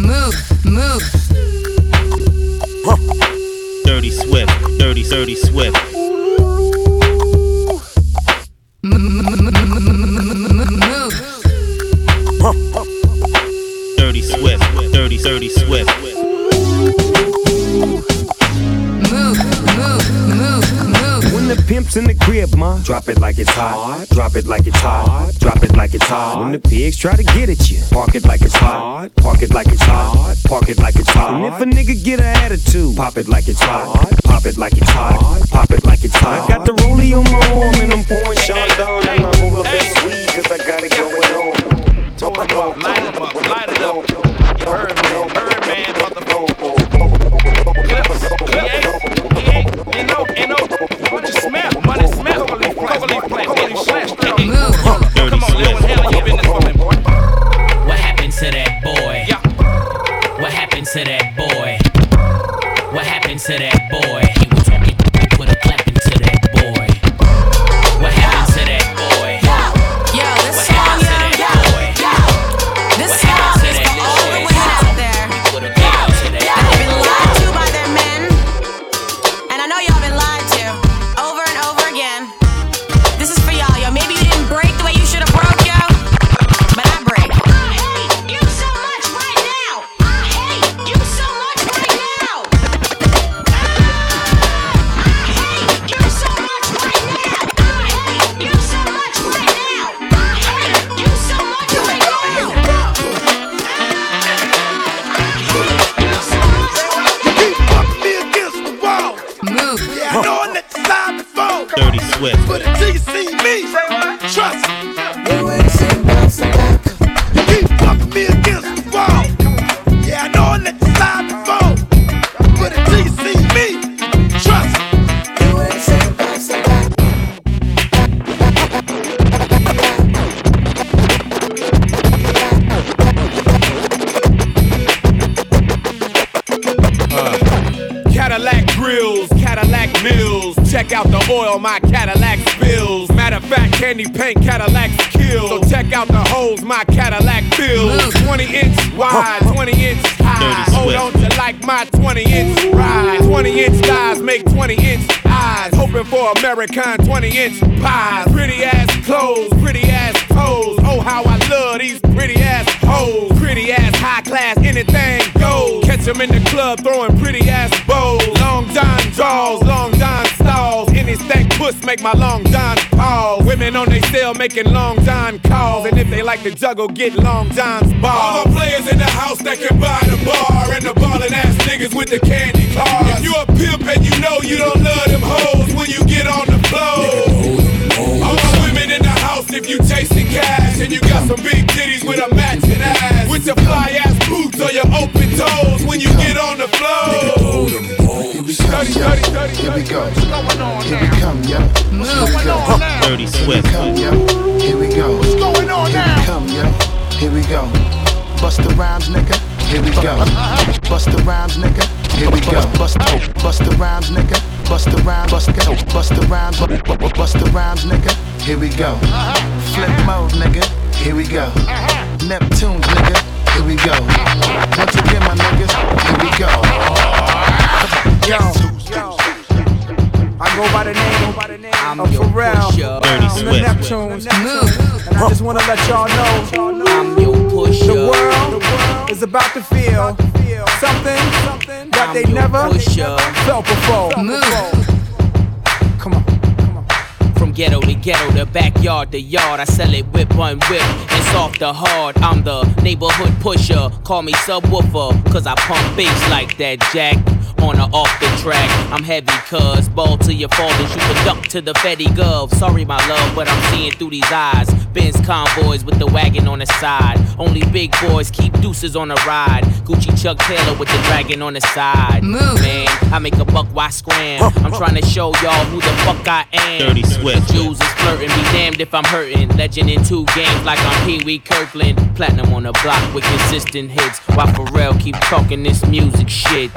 move, move. Dirty Swift, dirty, dirty Swift. Move. Dirty Swift, dirty, dirty Swift. Crib, ma, drop it like it's hot. Drop it like it's hot. Drop it like it's hot. When the pigs try to get at you, park it like it's hot. Park it like it's hot. Park it like it's hot. And if a nigga get an attitude, pop it like it's hot. Pop it like it's hot. Pop it like it's hot. I got the rollie on my arm and I'm pouring Sean down and I'm over this weed cause I got it going on. Light it up, light it up. Birdman, Birdman, motherfucker. Move. Dirty Swift. But until you see me, trust me. You oil my Cadillac spills. Matter of fact, candy paint Cadillac kills. So check out the holes my Cadillac fills. 20 inch wide, 20 inch high. Dirty Hold Swift. on to like my 20 inch ride. 20 inch thighs make 20 inch eyes. Hoping for American 20 inch pies. Pretty ass clothes, pretty ass toes. Oh, how I love these pretty ass hoes. Pretty ass high class, anything goes. Catch 'em in the club throwing pretty ass bows. Long John draws, long John stalls. Stank puss make my long John pause. Women on they cell making long John calls. And if they like to juggle, get long John's balls. All the players in the house that can buy the bar. And the ballin' ass niggas with the candy cars. If you a pimp and you know you don't love them hoes when you get on the floor. All women in the house if you chasing cash and you got some big titties with a matching ass. With your fly ass boots or your open toes when you get on the floor. Study, study, study, Here we go. What's going on Here we come, yo. Move. What's going on now? Dirty Swift. Here we go. What's going on Here we now? come, yo. Here we go. Bust the rhymes, nigga. Here we go. Bust the rhymes, nigga. Here we go. Bust, bust the rhymes, nigga. Bust the rhymes, bust, bust the rhymes, bu- bu- bu- bust the rhymes, nigga. Here we go. Flip mode, nigga. Here we go. Neptunes, nigga. Here we go. Once again, my niggas. Here we go. Yo, I go by the name I'm of Pharrell. Dirty I'm the. Neptunes. Move. And I just want to let y'all know I'm your pusher. the world is about to feel something that they never felt before. Move. Come on. From ghetto to ghetto, the backyard to yard. I sell it whip on whip and soft to hard. I'm the neighborhood pusher. Call me subwoofer, cause I pump bass like that, Jack. On or off the track, I'm heavy, cuz ball to your fathers. You can duck to the Fetty Gov. Sorry, my love, but I'm seeing through these eyes. Benz convoys with the wagon on the side. Only big boys keep deuces on the ride. Gucci Chuck Taylor with the dragon on the side. Move. Man, I make a buck, why scram? I'm trying to show y'all who the fuck I am. Dirty Swift. The Jews is flirting, be damned if I'm hurting. Legend in two games like I'm Pee Wee Kirkland. Platinum on the block with consistent hits. While Pharrell keep talking this music shit.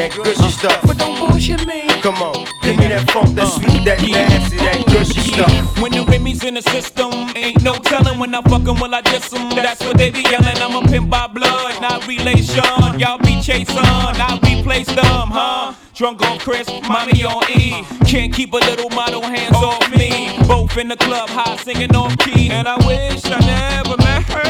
That gushy stuff. but don't bullshit me. Come on, give me that funk, that sweet, that nasty, that gushy stuff. When the Remy's in the system, ain't no telling when I fuck 'em, will I diss 'em? That's what they be yelling. I'm a pimp by blood, not relation. Y'all be chasing, I replace them, huh? Drunk on Chris, mommy on E. Can't keep a little model hands off me. Both in the club, high singing off key. And I wish I never met her.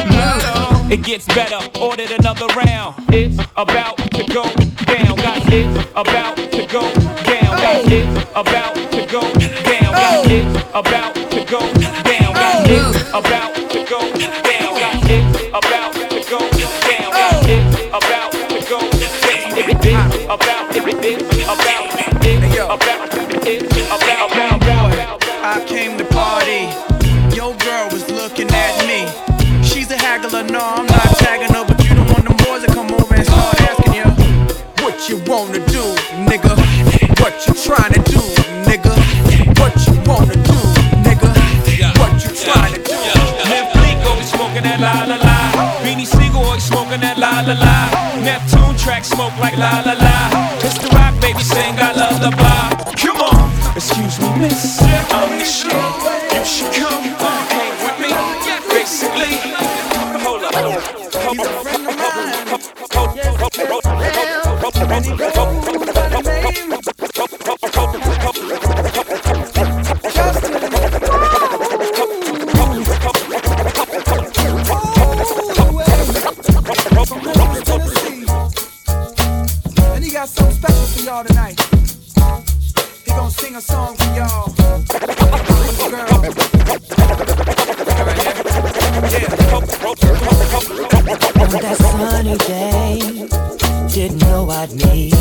all. It gets better, ordered another round. It's about to go down, guys. It's about to go down, guys. It's about to go down, guys. It's about to go down, guys. It's about to go down, guys. It's about to go down, guys. It's about to go down. About, it's about, it's about, it's I came to party. Your girl was looking at me. She's a haggler, no, I'm not tagging her, but you don't want them boys to come over and start asking you what you wanna do, nigga. What you trying to do, nigga. What you wanna do, nigga. What you to do. Smoking that la la la. Beanie always smoking that la la la. Neptune track smoke like la la la. You sing I love our lullaby. Come on, excuse me, miss. I'm the shit. You should come hang with me. Basically, hold up. Hold up. Hold up. Hold up. Hold up. Hold up. Hold up. me.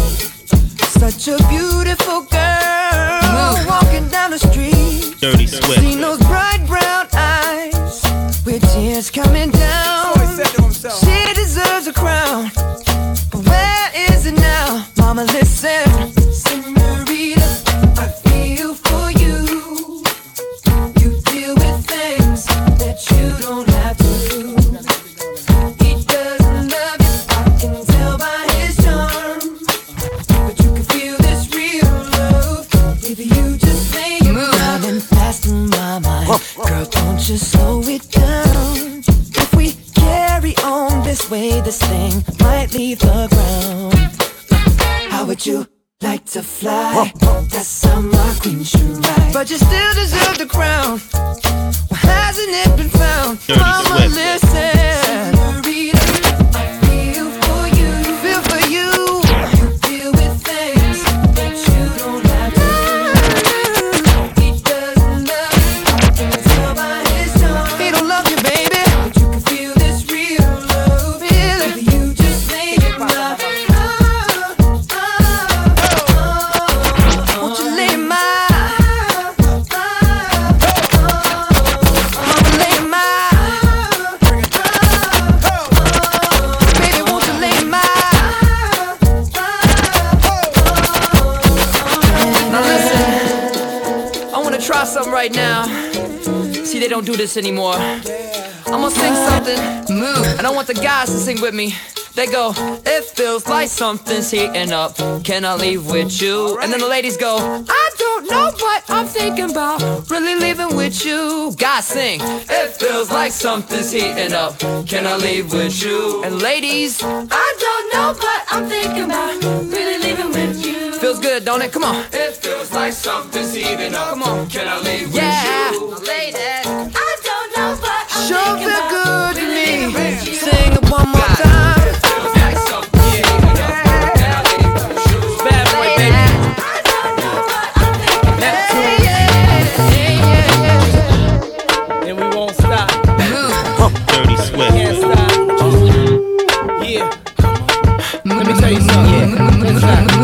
Something's heating up. Can I leave with you? And then the ladies go, I don't know what I'm thinking about. Really leaving with you. Guys sing, it feels like something's heating up. Can I leave with you? And ladies, I don't know what I'm thinking about. Really leaving with you. Feels good, don't it? Come on. It feels like something's heating up. Come on. Can I leave yeah. with you? Ladies, I don't know what I'm sure feel good Dirty Swift. Yeah. Let me tell you something.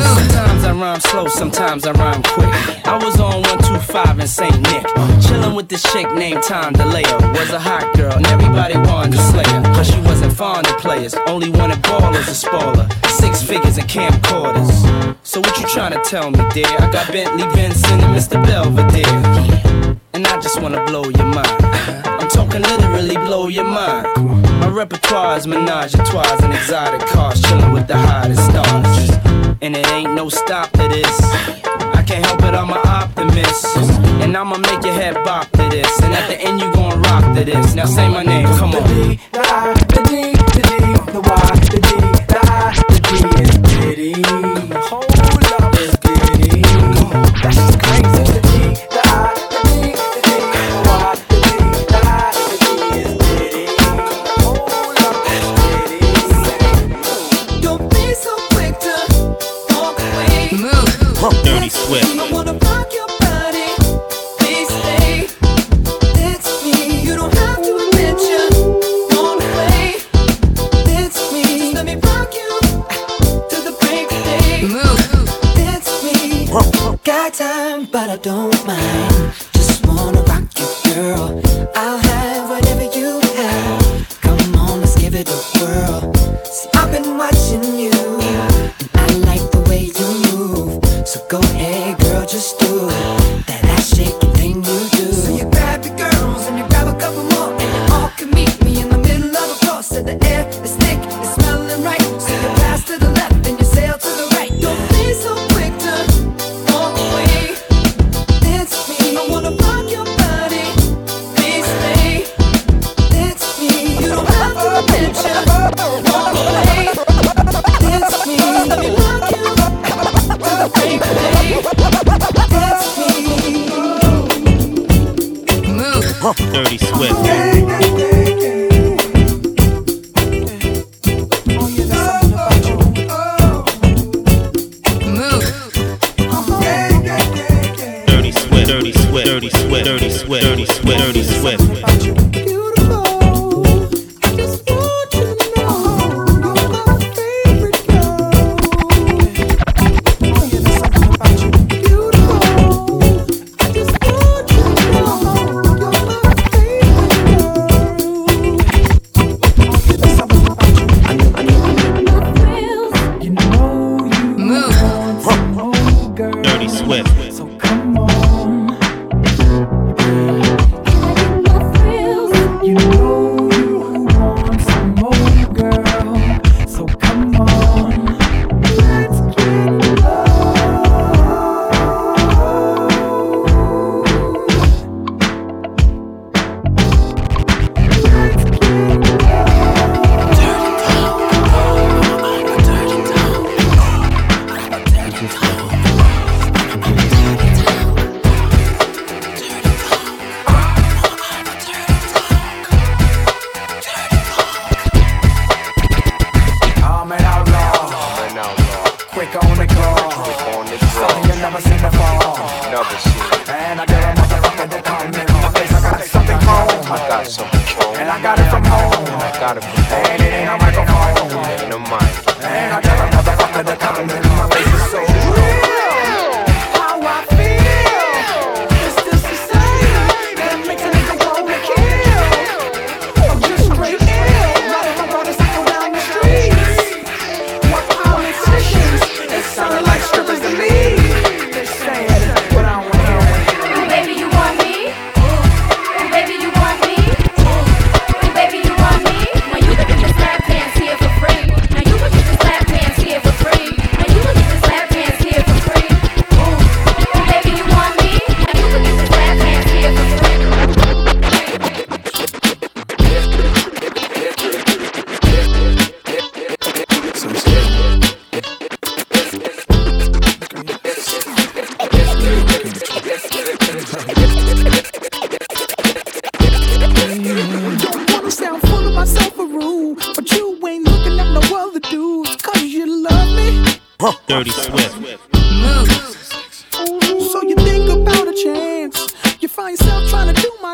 Sometimes I rhyme slow, sometimes I rhyme quick. I was on 125 in St. Nick. Chillin' with this chick named Tom DeLeo. Was a hot girl, and everybody wanted to slay her. Cause she wasn't fond of players, only wanted ballers and spoiler. Six figures and camcorders. So what you trying to tell me, dear? I got Bentley Benson and Mr. Belvedere. And I just wanna blow your mind. I'm talking literally blow your mind. My repertoire is menage a trois and exotic cars, chilling with the hottest stars. And it ain't no stop to this. I can't help it, I'm an optimist. And I'ma make your head bop to this. And at the end, you gon' rock to this. Now say my name, come on. The I, the D, the D, the Y, the D, the I, the D is Diddy. Hold up, it's Diddy. That's just crazy. Don't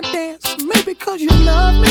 dance. Maybe cause you love me.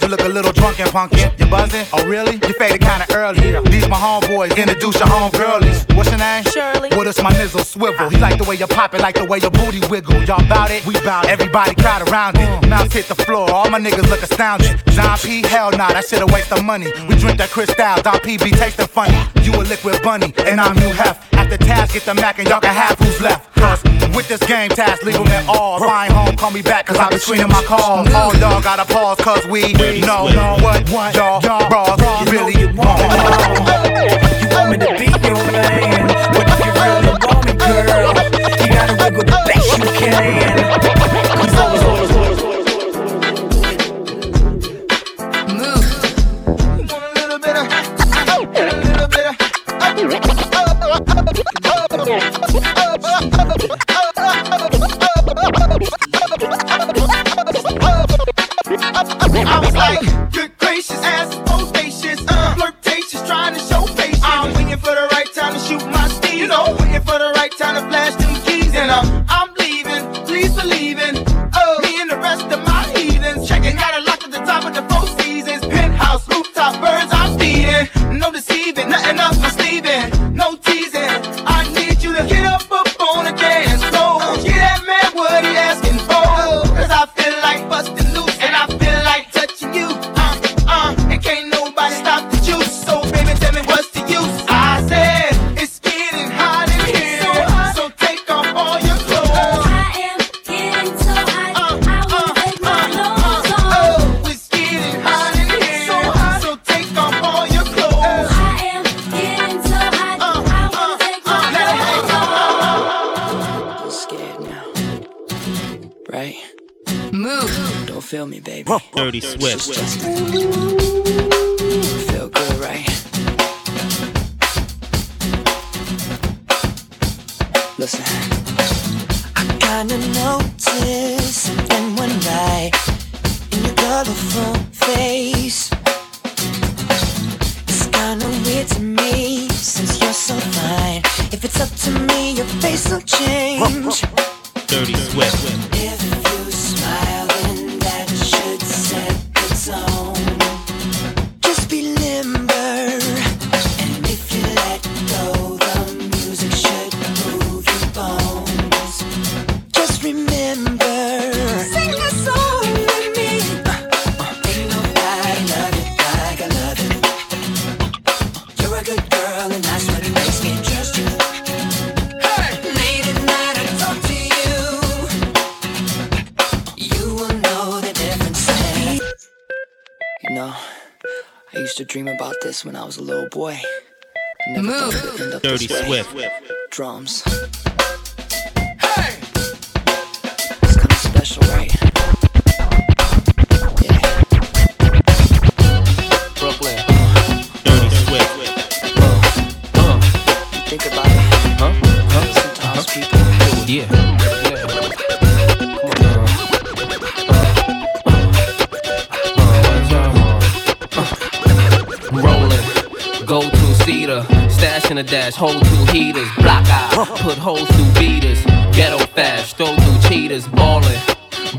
You look a little drunk and punkin'. You buzzing? Oh, really? You faded kinda early. These my homeboys. Introduce your home girlies. What's your name? Shirley. What is my nizzle swivel? He like the way you pop it, like the way your booty wiggle. Y'all bout it? We bout it. Everybody crowd around it. Mm. Mouths hit the floor. All my niggas look astounded. Don P. Hell nah, that shit a waste of money. We drink that Cristal. Don P. be tasting funny. You a liquid bunny, and I'm New hef the task, get the Mac, and y'all can have who's left. Cause with this game task, leave them at all. Flying home, call me back, cause I be screening my calls. All y'all gotta pause, cause we know what, y'all, y'all bras really want. You want me to be your man, but if you really want me, girl, you gotta wiggle the best you can. this when I was a little boy. Move. Dirty Swift. Drums. Bangladesh, hold two heaters, block out, put holes through beaters, ghetto fast, throw through cheaters, ballin'.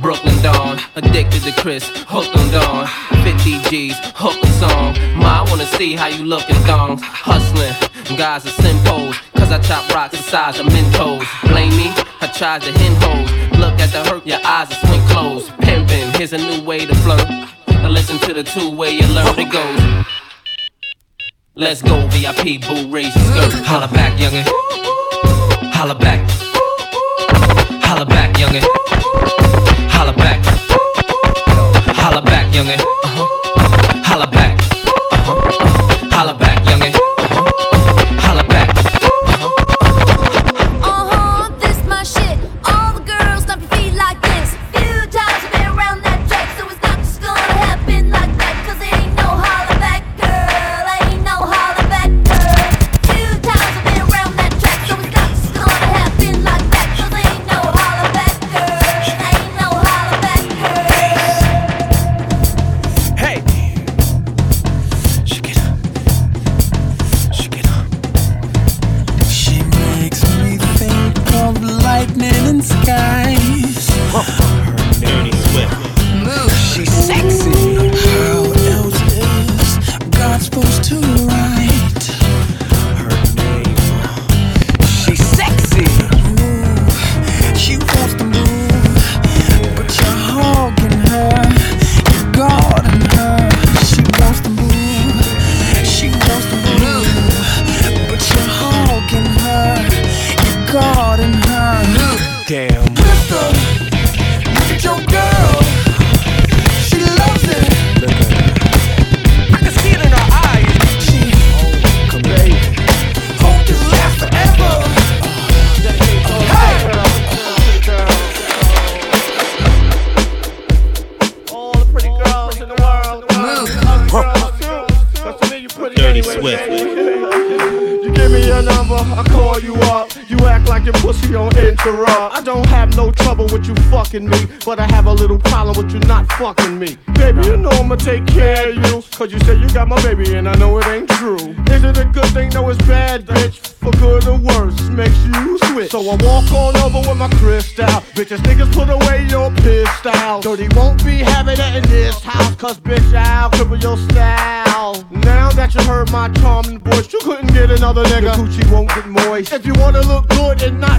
Brooklyn Dawn, addicted to Chris, hooked on Dawn. 50 G's, hook a song. Ma, I wanna see how you lookin' thongs. Hustlin', guys are simples, cause I chop rocks the size of Mentos. Blame me, I tried to hen hoes. Look at the hurt, your eyes are swing closed. Pimpin', here's a new way to flirt. Now listen to the two way you learn it goes. Let's go, VIP, boo, raise the skirt. Holla back, youngin'. Holla back. Holla back, youngin'. Holla back. Holla back, youngin'. Uh-huh.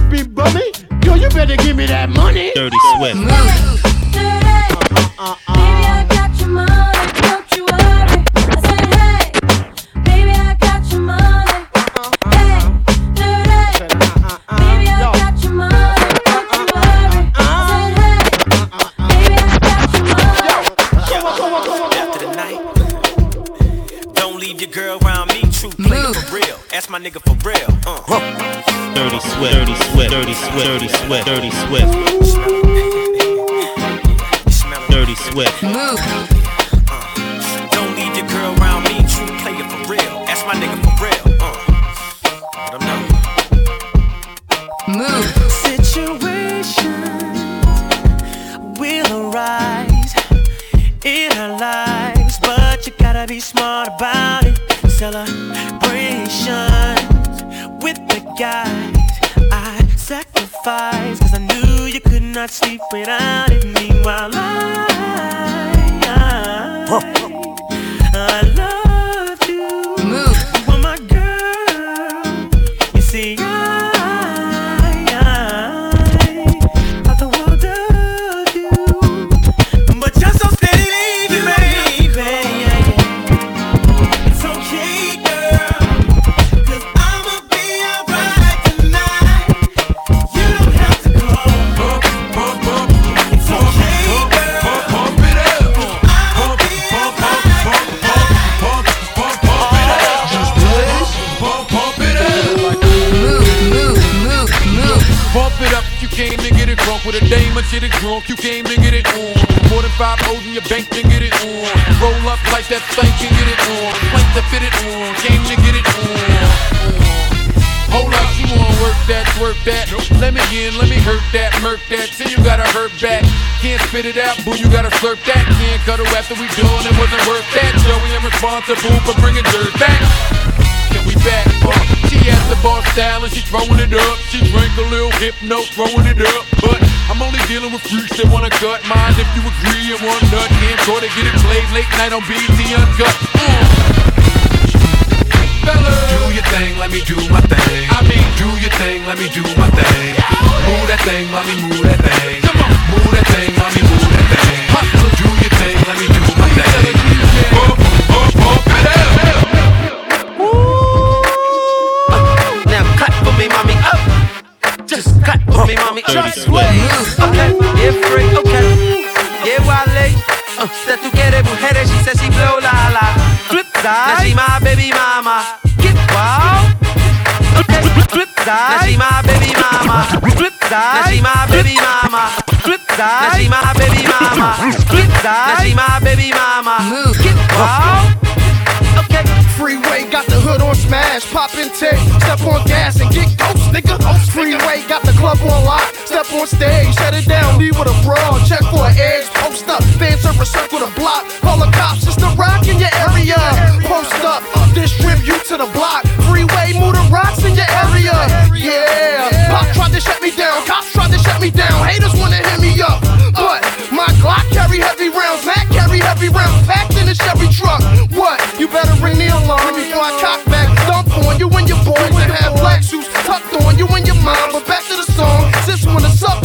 be bummy. Yo, you better give me that money. Dirty Swift. Uh, uh, uh, dirty sweat, dirty sweat, dirty sweat, dirty sweat, dirty sweat. Dirty sweat. Move. Roll up like that thing, can get it on. Plank to fit it on, came to get it on. Hold up, you wanna work that, work that. Let me in, let me hurt that, murk that. Say you gotta hurt back. Can't spit it out, boo, you gotta slurp that. Can't cut her after we done, it wasn't worth that. Joey, I'm responsible for bringing dirt back. Can we back up? She has the bar style and she throwing it up. She drank a little hypno, throwing it up. But I'm only dealing with freaks that wanna cut mine. If you agree and one nut, can't try to get it played late night on BET Uncut. Uh. Fellas. Do your thing, let me do my thing. I mean, do your thing, let me do my thing. Move that thing, let me move that thing. Come on, move that thing, let me move that thing. Hustle, do your thing, let me do my thing. Up, for me, mommy, up. Dirty Okay, yeah, free, okay. Yeah, Wale. Uh, that tú quieres mujeres, she says she blow la la. Flip side. Now she my baby mama. Get wild. Flip side. Now she my baby mama. Flip side. Now she my baby mama. Flip side. Now she my baby mama. Flip side. Now she my baby mama. Get wild. Freeway got the hood on smash, pop and take, step on gas and get ghost, nigga. Freeway got the club on lock, step on stage, shut it down, leave with a brawl, check for an edge, post up, fan service circle the block, call the cops, it's the rock in your area. Post up, distribute you to the block, freeway move the rocks in your area. Yeah, pop tried to shut me down, cops tried to shut me down, haters wanna hit me up, but my Glock carry heavy rounds, Mac heavy rounds, packed in a Chevy truck. What? You better ring the alarm before I cock back, dump on you and your boys and have black shoes tucked on you and your mom. But back to the song, sis wanna suck on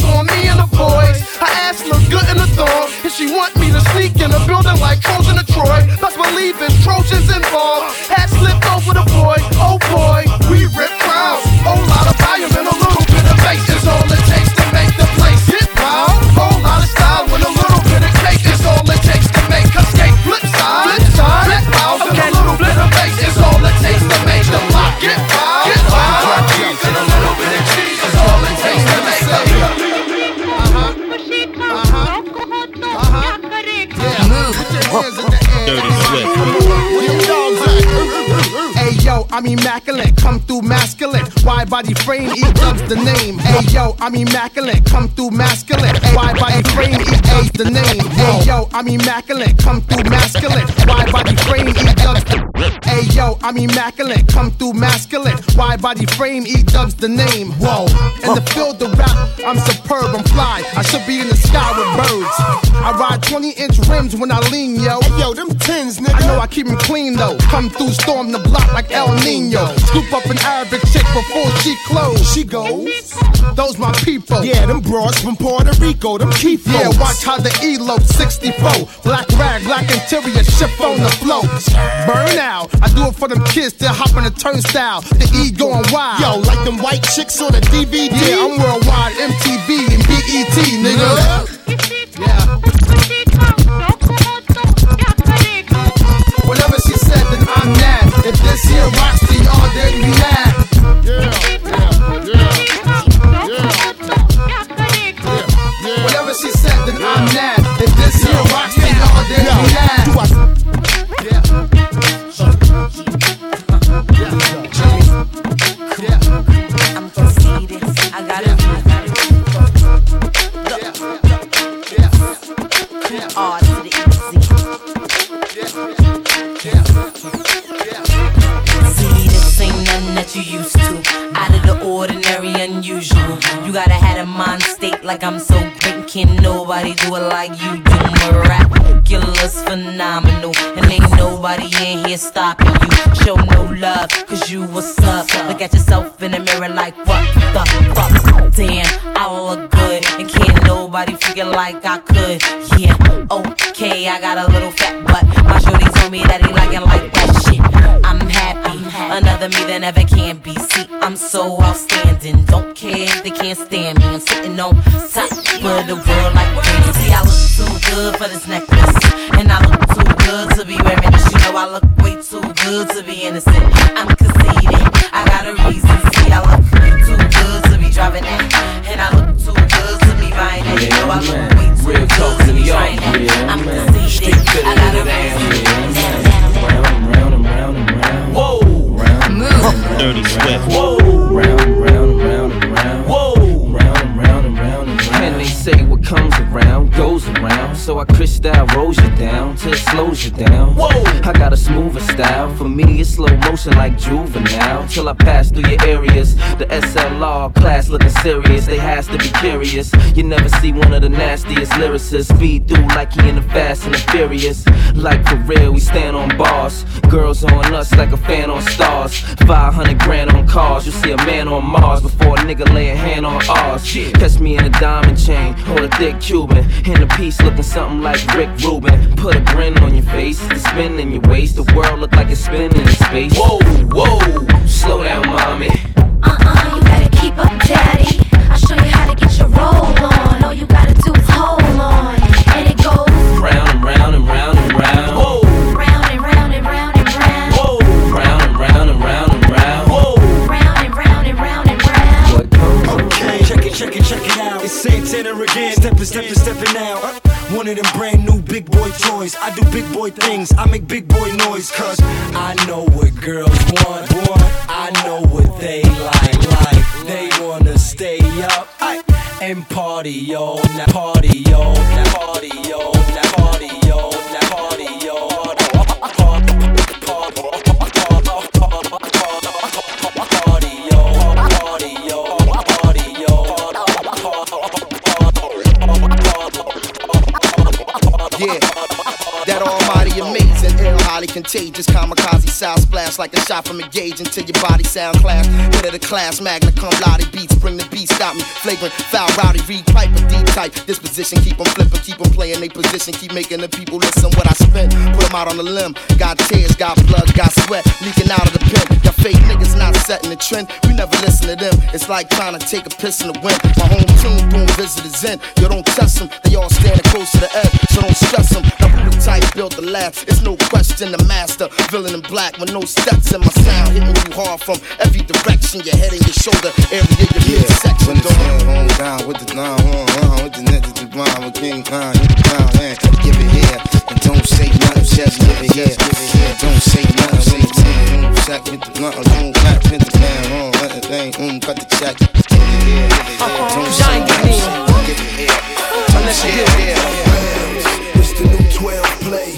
body frame, E dubs the name. Hey yo, I'm immaculate, come through masculine. Wide body frame, E dubs the name. Hey yo, I'm immaculate, come through masculine. Wide body frame, E dubs the Hey yo, I'm immaculate, come through masculine. Wide body frame, E dubs the name. Whoa, in the field of rap, I'm superb, I'm fly. I should be in the sky with birds. I ride 20 inch rims when I lean, yo. Hey yo, them tins, nigga. I know I keep 'em clean though. Come through, storm the block like El Nino. Scoop up an Arabic chick before she close. She goes. Those my people. Yeah, them broads from Puerto Rico, them keep Yeah, watch how the elope 64. Black rag, black interior, ship on the flow. Burn out. I do it for them kids that hop on the turnstile. The E going wild. Yo, like them white chicks on the DVD. Yeah, I'm worldwide, MTV and BET, nigga. Yeah. Whatever she said, then I'm mad. If this here rocks to y'all, then we mad. Whatever she said, then I'm mad. If this here rocks like I could. Yeah, okay, I got a little fat butt. My shorty told me that he like it like that shit. I'm happy, another me that never can be. See, I'm so outstanding. Don't care if they can't stand me. I'm sitting on top of the world like crazy. See, I look too good for this necklace, and I look too good to be wearing this. You know, I look way too good to be innocent. I rolls you down till it slows you down. Whoa! I got a smoother style. For me, it's slow motion like juvenile. Till I pass through your areas. The SLR class looking serious. They has to be curious. You never see one of the nastiest lyricists speed through like he in the Fast and the Furious. Like for real, we stand on bars. Girls on us like a fan on stars. 500 grand on cars. You see a man on Mars before a nigga lay a hand on ours. Catch me in a diamond chain, hold a thick Cuban. In a piece looking something like Rick Rubin. Put a grin on your face, the spin in your waist. The world look like it's spinning in space. Whoa, whoa, slow down, mommy. Uh-uh, you better keep up, daddy. I'll show you how to get your roll on. All you gotta do is hold on. And it goes Round and round and round and round. Whoa, round and round and round and round. whoa, round and round and round and round. Whoa, Round and round and round and round. Okay, check it, check it, check it out. It's Santana again, stepping, stepping, stepping out. One of them brand new big boy toys. I do big boy things, I make big boy noise, cause I know what girls want, want. I know what they like, like. They wanna stay up aye, and party all night, party all night, party all night, highly contagious, kamikaze sound splash like a shot from a gauge until your body sound class. Hit of the class, magna cum laude beats, bring the beat, stop me. Flagrant, foul, rowdy, read pipe, a deep type. Disposition, keep them flipping, keep them playing they position, keep making the people listen what I spent. Put them out on the limb, got tears, got blood, got sweat, leaking out of the pen. Y'all fake niggas not setting the trend, we never listen to them. It's like trying to take a piss in the wind. My home team doing visitors in, you don't test them, they all standing close to the edge, so don't stress them. Now who the type built the lab? It's no question the master, villain in black with no steps in my sound, hitting you hard from every direction, your head and your shoulder, area your midsection. When the sun home down with the nine horn round with the niggas the blind with King Khan, hit the ground, man. Give it here and don't say nothing, just give it here. And don't say nothing, say nothing. Sack with the blunt, don't clap, hit the plan, on, let the thing, um, cut the check. Give it here, give it here, don't say nothing, give it here. Unless you get it. It's the new 12 play.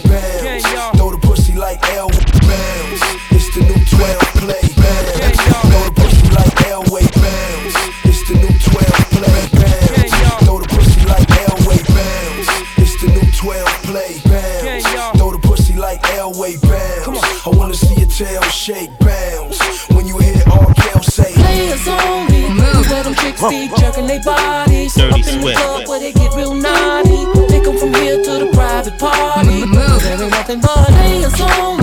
L. Bounce. It's the new 12 play. Bounce. Throw the pussy like Elway. Bounce. It's the new 12 play. Bounce. Throw the pussy like Elway. Bounce. It's the new 12 play. Bounce. Throw the pussy like Elway. Bounce. I wanna see your tail shake. Bounce. When you hear R. Kel say. Players only. Move. Where them chicks be jerking their bodies. Dirty Up in the club where they get real naughty. Take 'em from here to the private party. Move. There ain't nothing but players only.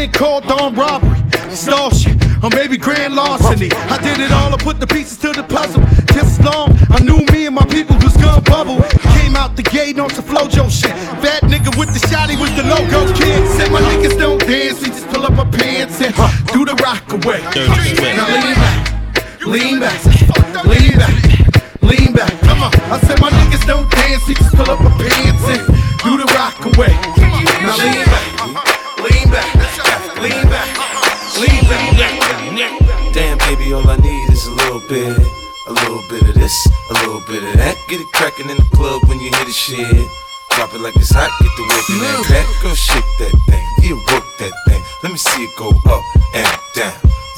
Been called on robbery, extortion, or maybe grand larceny. I did it all, I put the pieces to the puzzle. Just long I knew me and my people was gonna bubble. Came out the gate on some flojo shit. Bad nigga with the shotty was the logo kid. Said my niggas don't dance, we just pull up our pants and do the rock away. Now lean back, lean back, lean back, lean back. Come on, I said my niggas don't dance, we just pull up our pants and do the rock away. Now lean back, lean back, lean back, lean back. Damn, baby, all I need is a little bit. A little bit of this, a little bit of that. Get it crackin' in the club when you hear the shit. Drop it like it's hot, get the work in that back. Girl, shake that thing, yeah, work that thing. Let me see it go up and down.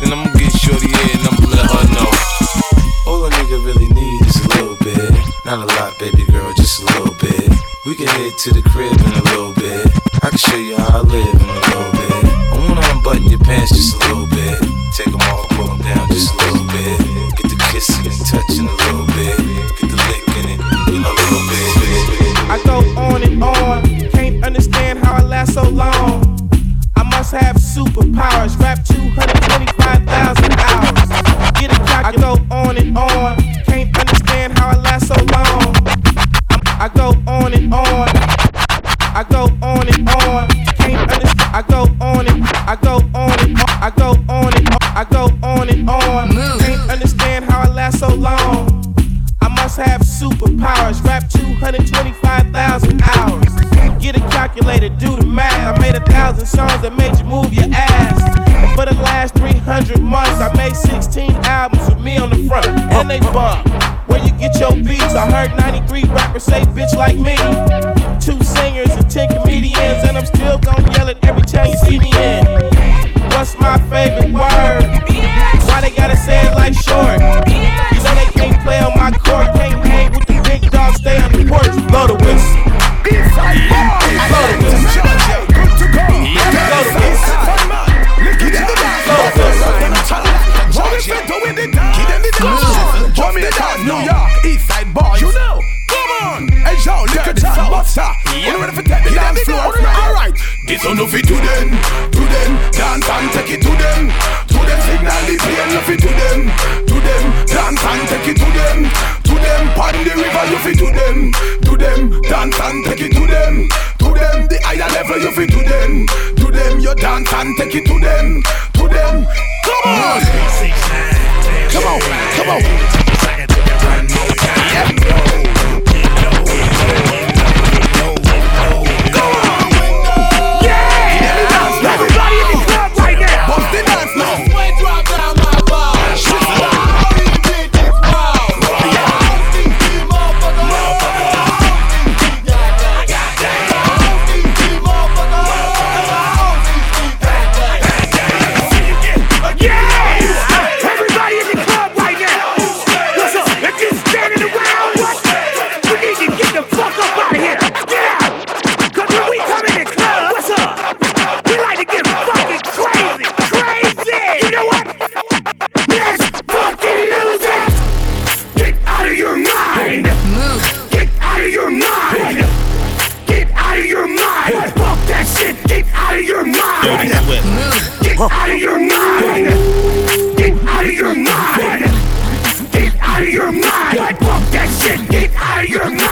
Then I'ma get shorty here and I'ma let her know. All a nigga really need is a little bit. Not a lot, baby girl, just a little bit. We can head to the crib in a little bit. I can show you how I live in a little bit. I wanna unbutton your pants just a little bit. Take them off, pull them down just a little bit. Get the kissing and touching a little bit. Get the licking it a little bit. I go on and on, can't understand how I last so long. Superpowers, rap 225,000 93 say bitch like me. Right. This one no fit to them, to them. Dance and take it to them, to them. Signal the plane, no fit to them, to them. Dance and take it to them, to them. Pon the river, you fit to them, to them. Dance and take it to them, to them. The higher level, you fit to them, to them. You dance and take it to them, to them. Come on. Come on, come on. Everybody out of your mind! Get out of your mind! Get out of your mind! Fuck that shit! Get out of your mind.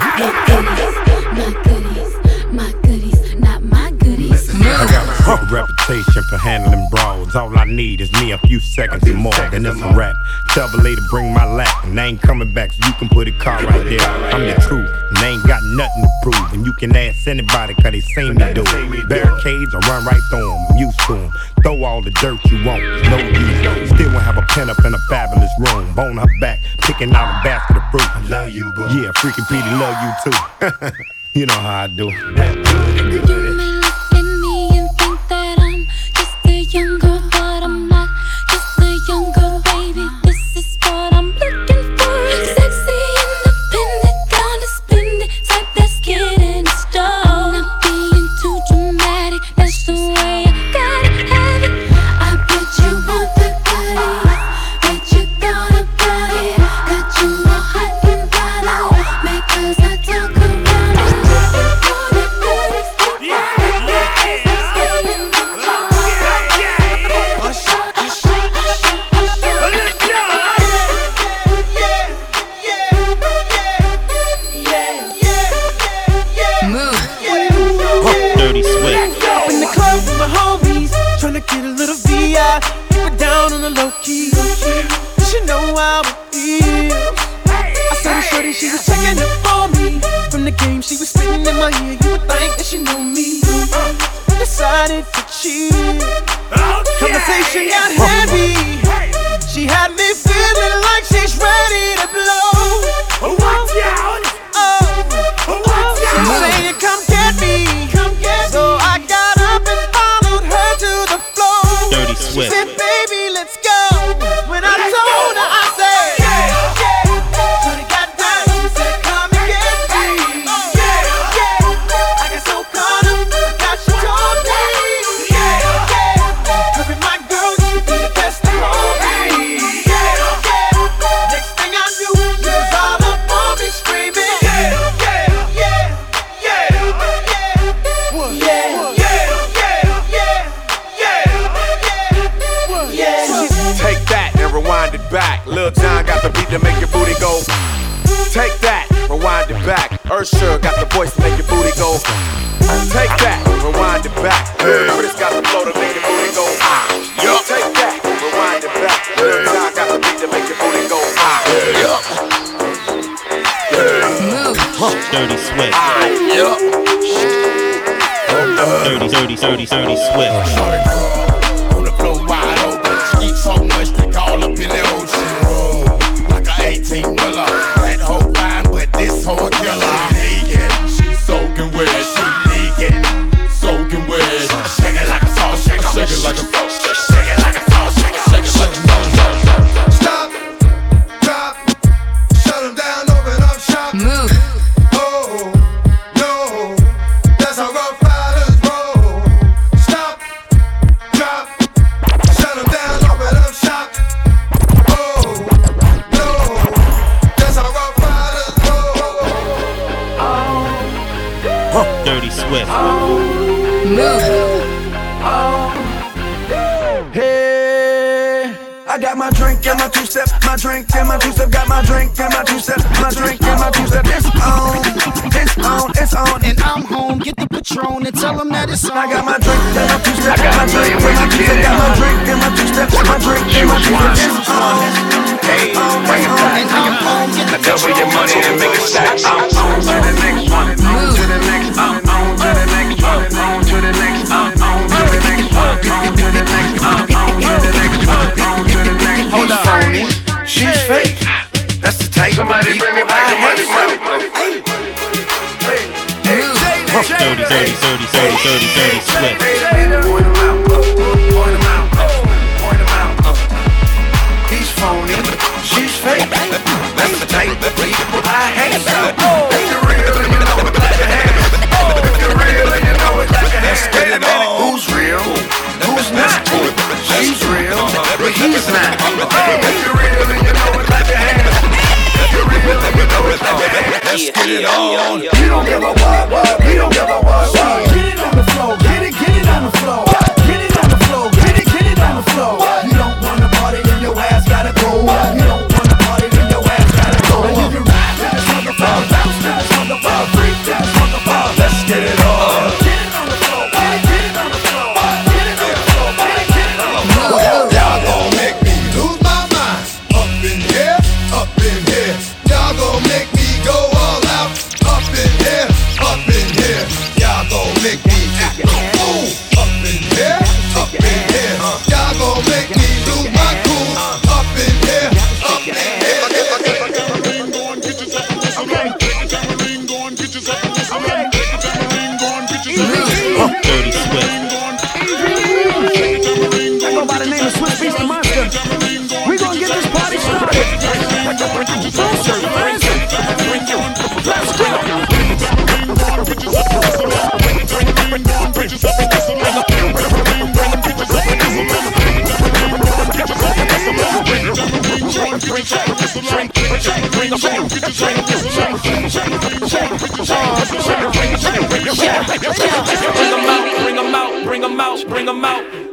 My goodies, my goodies, not my goodies. I got a reputation for handling brawls. All I need is me a few seconds or more, then it's a rap. Tell the lady bring my lap, and I ain't coming back, so you can put a car right there. I'm the truth, and I ain't got nothing to prove. And you can ask anybody, cause they seen me do it. Barricades, I run right through them, I'm used to them. Throw all the dirt you want, no use. Still won't have a pen up in a fabulous room. Bone her back, picking out a basket of fruit. I love you, boo. Yeah, freaking Petey love you too. you know how I do. Take that and rewind it back. Lil Jon got the beat to make your booty go. Take that, rewind it back. Usher got the voice to make your booty go. Take that, rewind it back. Chris got the flow to make your booty go. Yup. Take that, rewind it back. Lil Jon got the beat to make your booty go. Move, Dirty Swift. Dirty, dirty, dirty, dirty, swift. fake. That's the type Somebody of people bring me back I hate. It, who's real? Who's not? She's real, but he's not. If you're real and Let's get it on. We don't give a what, what, we don't give a what, what. Get it on the floor, get it, get it on the floor.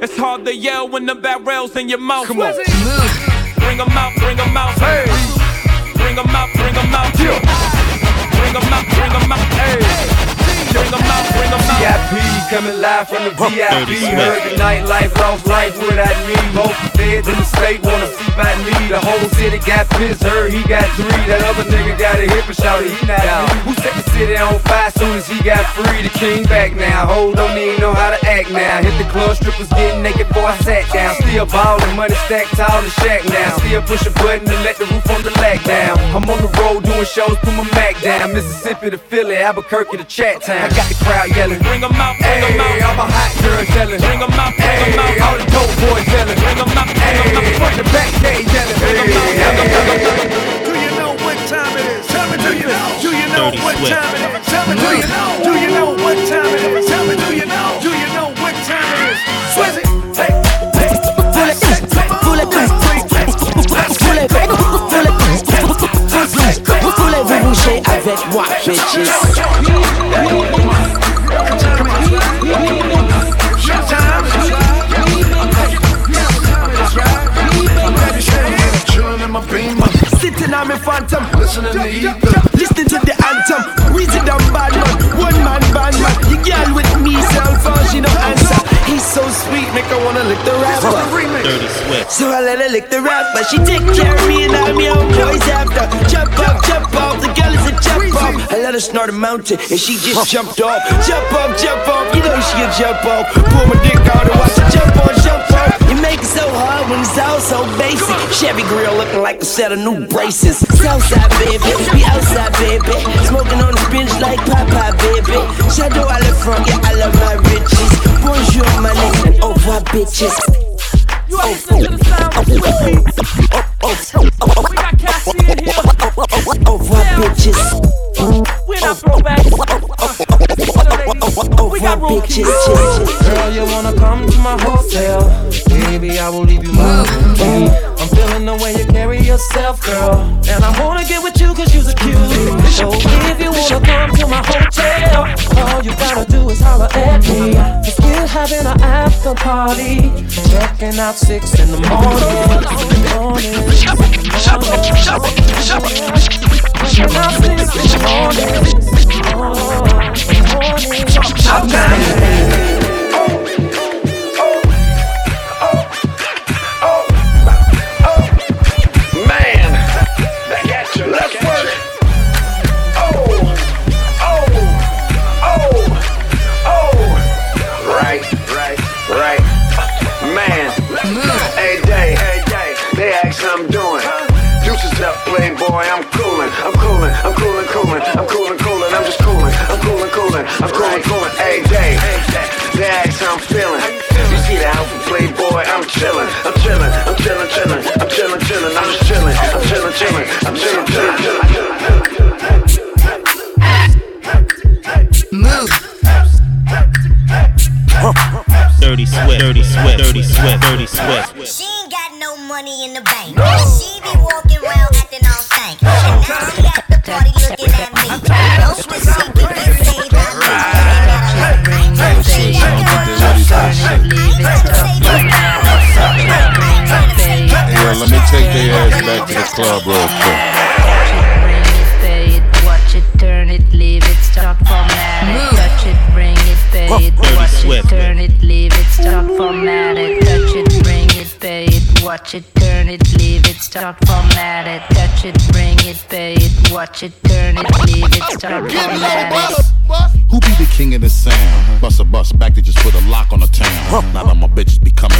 It's hard to yell when the barrel's in your mouth. Come on. Bring them out, bring them out. Hey. Bring them out, bring them out. Yeah. Bring them out, bring them out. Hey. Bring them out, bring them out. VIP coming live from the VIP. Heard the nightlife, lost life, what I need. Most feds in the state wanna see about me. The whole city got pissed, heard he got three. That other nigga got a hip and shout he not out. Who set the city on fire soon as he got free? The king back now. Hold don't even know how to act now. Hit the club, strippers getting naked before I sat down. Still ballin', money stacked tall in shack now. Still push a button to let the roof on the lag down. I'm on the road doing shows, put my Mac down. Mississippi to Philly, Albuquerque to Chat Town. I got the crowd yelling, bring 'em out, bring 'em out. I'm a hot girls yelling, bring 'em out, bring 'em out. All the dope boys yelling, bring 'em out, 'em out. Front to back, out. Do you know what time it is? Tell me, do you know? Do you know what time it is? Tell me, do you know? Do you know what time it is? Tell me, do you know? Do you know what time it is? Swizzy, hey, hey, Voulez-vous bouger avec moi, bitches? Sitting on me phantom, listening to ether. listening to the anthem. Reason down bad man, one man band man. You girl with me, cell phone, she no answer. He's so sweet, make her wanna lick the rapper. Dirty Swift. So I let her lick the rapper. She take care of me and all me own boys after. Jump up, jump off. The girl is a jump off. I let her snort a mountain and she just jumped off. Jump off, jump off. You know she can jump off. Pull my dick out and watch her jump on, jump off. You so hard when it's all so basic. Chevy grill looking like a set of new braces. Southside baby, we outside baby. Smoking on the bench like Papa baby. Shadow I live from, yeah I love my riches. Bonjour my nigga and au revoir bitches. You are listening to the sound of. We got Cassie in here. Au revoir bitches. We're not throwbacks. Au revoir bitches. Girl, you wanna come to my hotel? Baby, I will leave you my. I'm feeling the way you carry yourself, girl. And I wanna get with you cause you're a cute. So if you wanna come to my hotel, all you gotta do is holler at me. Cause we're having an after party. Checking out six in the morning. morning. Checking out six in the morning. morning. Coolin', coolin', I'm coolin', coolin'. Hey day, they ask how I'm feeling. You see the outfit, playboy? I'm chillin', I'm chillin', I'm chillin', chillin', I'm chillin', chillin', I'm just chillin', I'm chillin', chillin', I'm chillin', chillin', chillin'. Move. Dirty Swift. Dirty Swift. Dirty Swift. Dirty Swift. She ain't got no money in the bank. She be walking around acting all stank. And now she at the party looking at me. No Swiss to club real quick. Pay it, watch it, turn it, leave it, stop formatting. Touch it, bring it, pay it, watch it, turn it, leave it, stop formatting. Touch it, bring it, pay it, watch it, turn it, leave it, stop formatting. Touch it, bring it, pay it, watch it, turn it, leave it, stop formatting. Who be the king of the sound? Bust a bus back, they just put a lock on the town. Now that my bitches be coming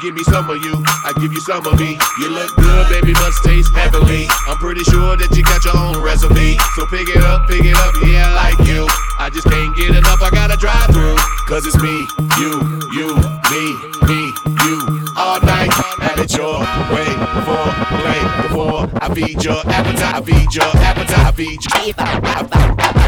give me some of you, I give you some of me. You look good, baby, must taste heavenly. I'm pretty sure that you got your own recipe. So pick it up, pick it up, yeah, I like you. I just can't get enough, I gotta drive through. Cause it's me, you, you, me, me, you. All night, have it your way before play before I feed your appetite, I feed your appetite, I feed your I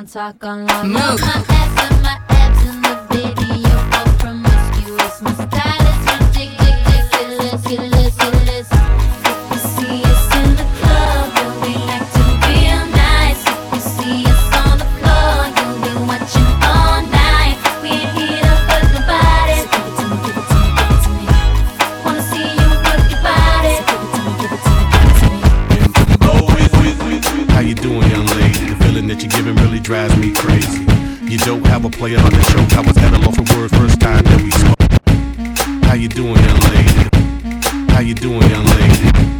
To Montauk on lock. Move. Drives me crazy. You don't have a player on the show. I was at a loss for words first time that we spoke. How you doing, young lady? How you doing, young lady?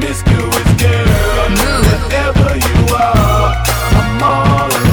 Promiscuous girl, wherever you are, I'm all alone,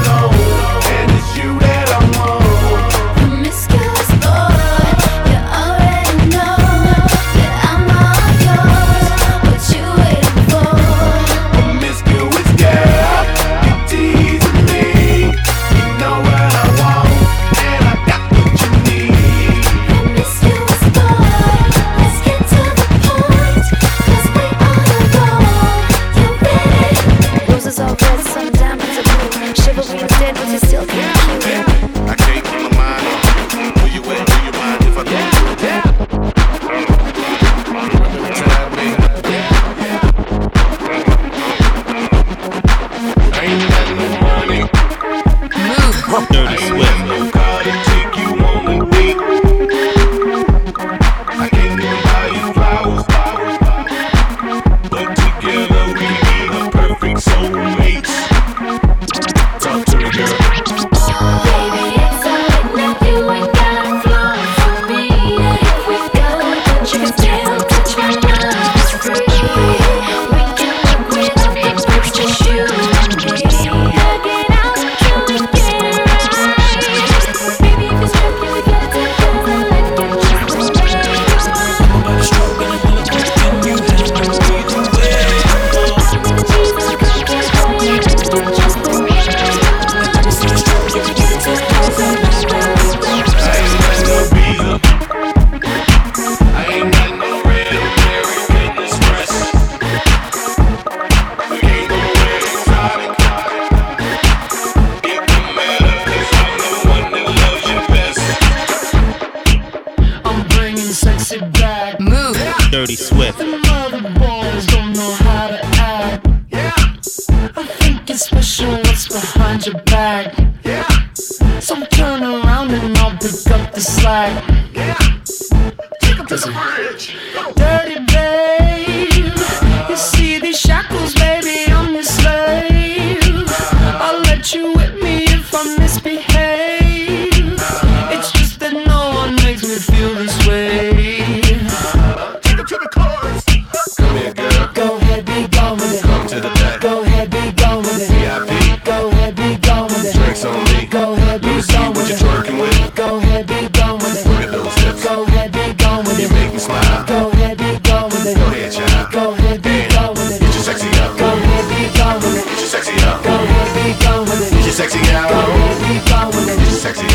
sexy girl. Go sexy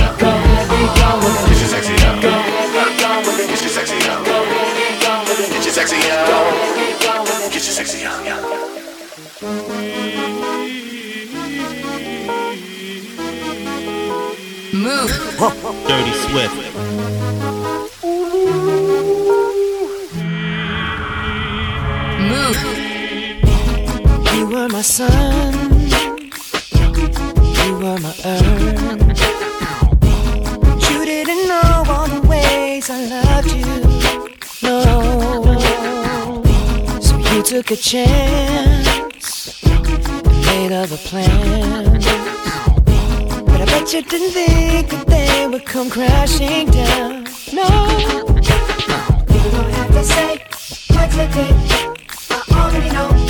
sexy sexy sexy sexy. Move. Dirty Swift. a chance, made of a plan. But I bet you didn't think that they would come crashing down. No, you don't have to say what you did. I already know.